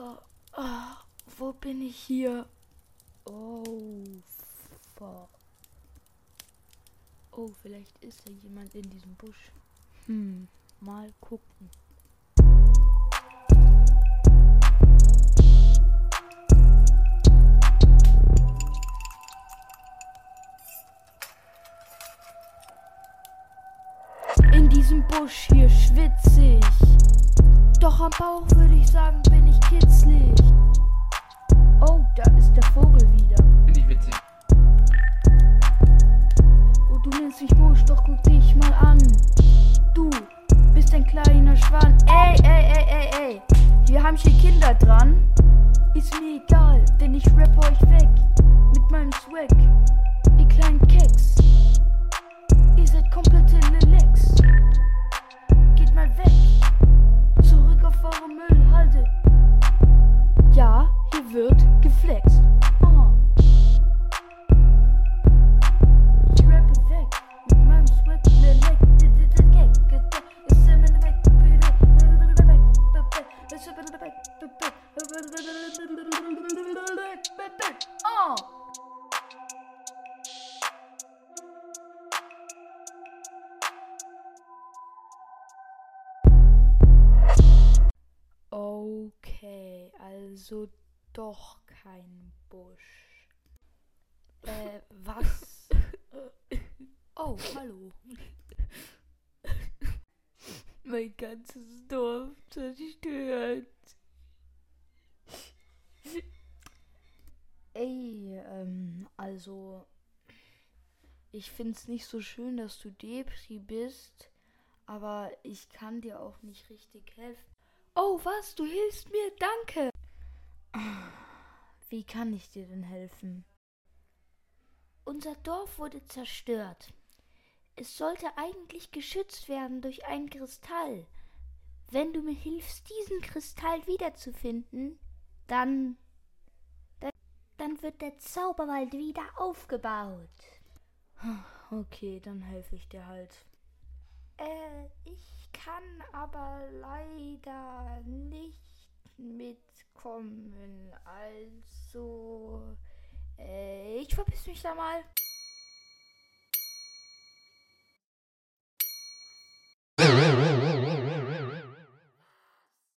Oh, oh, wo bin ich hier? Oh, fuck. Oh, vielleicht ist da jemand in diesem Busch. Hm, mal gucken. In diesem Busch hier schwitze ich. Doch am Bauch würde ich sagen, bin ich Busch, doch guck dich mal an. Du bist ein kleiner Schwan. Ey, ey, ey, ey, ey. Wir haben hier Kinder dran. Ist mir egal, denn ich rappe euch weg. Mit meinem Swag. Oh. Okay, also doch kein Busch. Äh, was? Oh, hallo. Mein ganzes Dorf zerstört. Ey, ähm, also. Ich find's nicht so schön, dass du Depri bist, aber ich kann dir auch nicht richtig helfen. Oh, was? Du hilfst mir? Danke! Wie kann ich dir denn helfen? Unser Dorf wurde zerstört. Es sollte eigentlich geschützt werden durch einen Kristall. Wenn du mir hilfst, diesen Kristall wiederzufinden, dann, dann, dann wird der Zauberwald wieder aufgebaut. Okay, dann helfe ich dir halt. Äh, ich kann aber leider nicht mitkommen. Also, äh, ich verpiss mich da mal.